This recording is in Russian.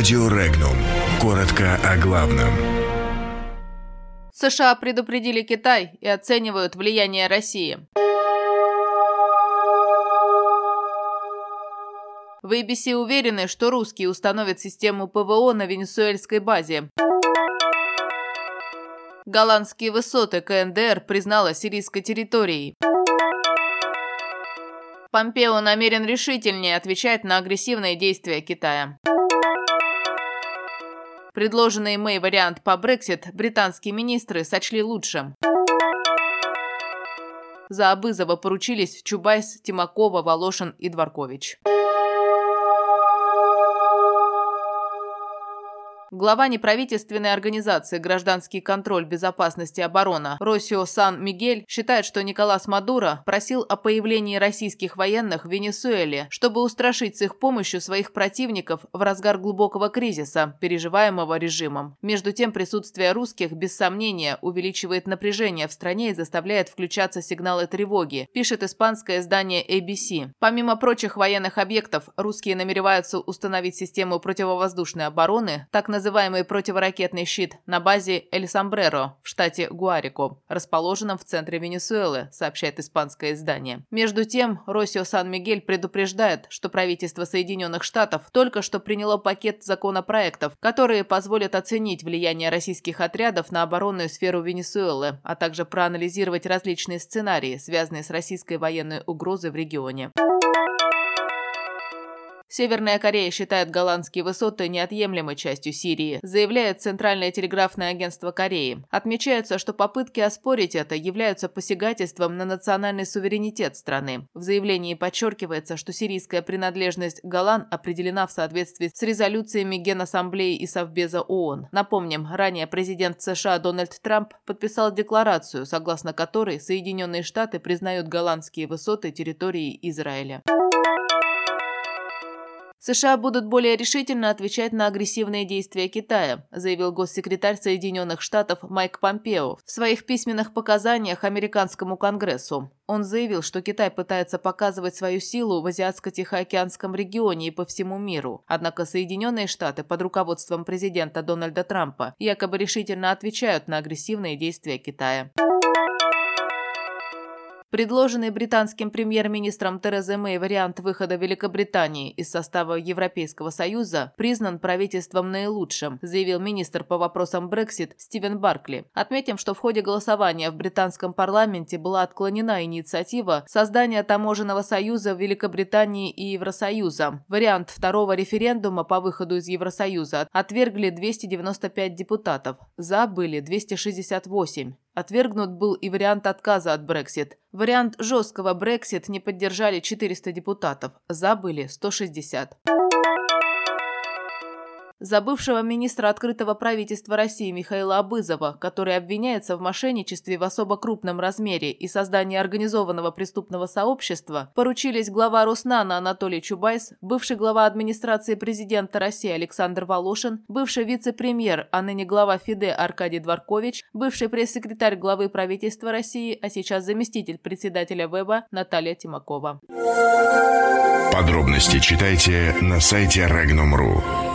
Радио Регнум. Коротко о главном. США предупредили Китай и оценивают влияние России. В ABC уверены, что русские установят систему ПВО на венесуэльской базе. Голландские высоты КНДР признала сирийской территорией. Помпео намерен решительнее отвечать на агрессивные действия Китая. Предложенный Мэй вариант по Брексит британские министры сочли лучшим. За Абызова поручились Чубайс, Тимакова, Волошин и Дворкович. Глава неправительственной организации «Гражданский контроль безопасности и оборона» Росио Сан-Мигель считает, что Николас Мадуро просил о появлении российских военных в Венесуэле, чтобы устрашить с их помощью своих противников в разгар глубокого кризиса, переживаемого режимом. Между тем, присутствие русских, без сомнения, увеличивает напряжение в стране и заставляет включаться сигналы тревоги, пишет испанское издание ABC. Помимо прочих военных объектов, русские намереваются установить систему противовоздушной обороны, так называемую называемый противоракетный щит на базе Эль Самбреро в штате Гуарико, расположенном в центре Венесуэлы, сообщает испанское издание. Между тем, Росио Сан-Мигель предупреждает, что правительство Соединенных Штатов только что приняло пакет законопроектов, которые позволят оценить влияние российских отрядов на оборонную сферу Венесуэлы, а также проанализировать различные сценарии, связанные с российской военной угрозой в регионе. Северная Корея считает голландские высоты неотъемлемой частью Сирии, заявляет Центральное телеграфное агентство Кореи. Отмечается, что попытки оспорить это являются посягательством на национальный суверенитет страны. В заявлении подчеркивается, что сирийская принадлежность Голланд определена в соответствии с резолюциями Генассамблеи и Совбеза ООН. Напомним, ранее президент США Дональд Трамп подписал декларацию, согласно которой Соединенные Штаты признают голландские высоты территорией Израиля. США будут более решительно отвечать на агрессивные действия Китая, заявил госсекретарь Соединенных Штатов Майк Помпео в своих письменных показаниях американскому Конгрессу. Он заявил, что Китай пытается показывать свою силу в Азиатско-Тихоокеанском регионе и по всему миру. Однако Соединенные Штаты под руководством президента Дональда Трампа якобы решительно отвечают на агрессивные действия Китая. Предложенный британским премьер-министром Терезой Мэй вариант выхода Великобритании из состава Европейского Союза признан правительством наилучшим, заявил министр по вопросам Брексит Стивен Баркли. Отметим, что в ходе голосования в британском парламенте была отклонена инициатива создания таможенного союза Великобритании и Евросоюза. Вариант второго референдума по выходу из Евросоюза отвергли 295 депутатов, за были 268. Отвергнут был и вариант отказа от Брексит. Вариант жесткого Брексит не поддержали 400 депутатов, за были 160. За бывшего министра открытого правительства России Михаила Абызова, который обвиняется в мошенничестве в особо крупном размере и создании организованного преступного сообщества, поручились глава Роснана Анатолий Чубайс, бывший глава администрации президента России Александр Волошин, бывший вице-премьер, а ныне глава ФИДЕ Аркадий Дворкович, бывший пресс-секретарь главы правительства России, а сейчас заместитель председателя ВЭБа Наталья Тимакова. Подробности читайте на сайте Regnum.ru.